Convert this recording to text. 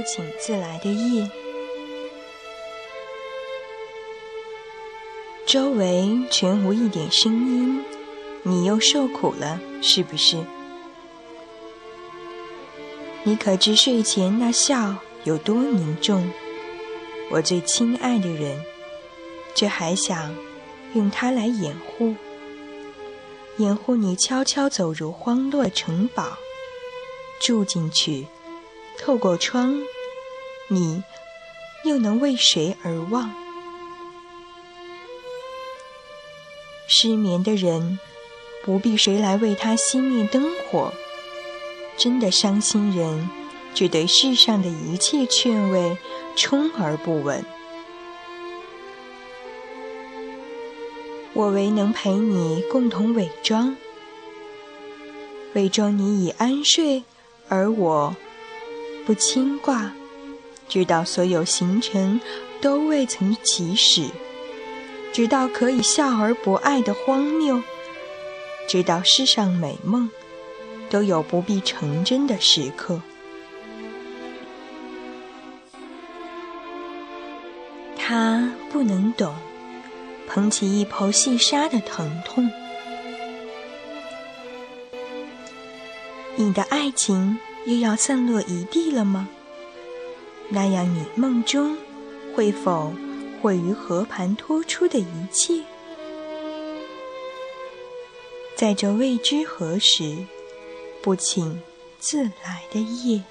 不请自来的夜，周围全无一点声音，你又受苦了，是不是？你可知睡前那笑有多凝重？我最亲爱的人，却还想用它来掩护，掩护你悄悄走入荒落城堡，住进去。透过窗，你又能为谁而望？失眠的人不必谁来为他熄灭灯火。真的伤心人，只对世上的一切劝慰充耳不闻。我唯能陪你共同伪装，伪装你已安睡，而我。不牵挂，直到所有行程都未曾起始，直到可以笑而不爱的荒谬，直到世上美梦都有不必成真的时刻。他不能懂，捧起一抔细沙的疼痛。你的爱情。又要散落一地了吗？那样，你梦中会否毁于和盘托出的一切？在这未知何时不请自来的夜。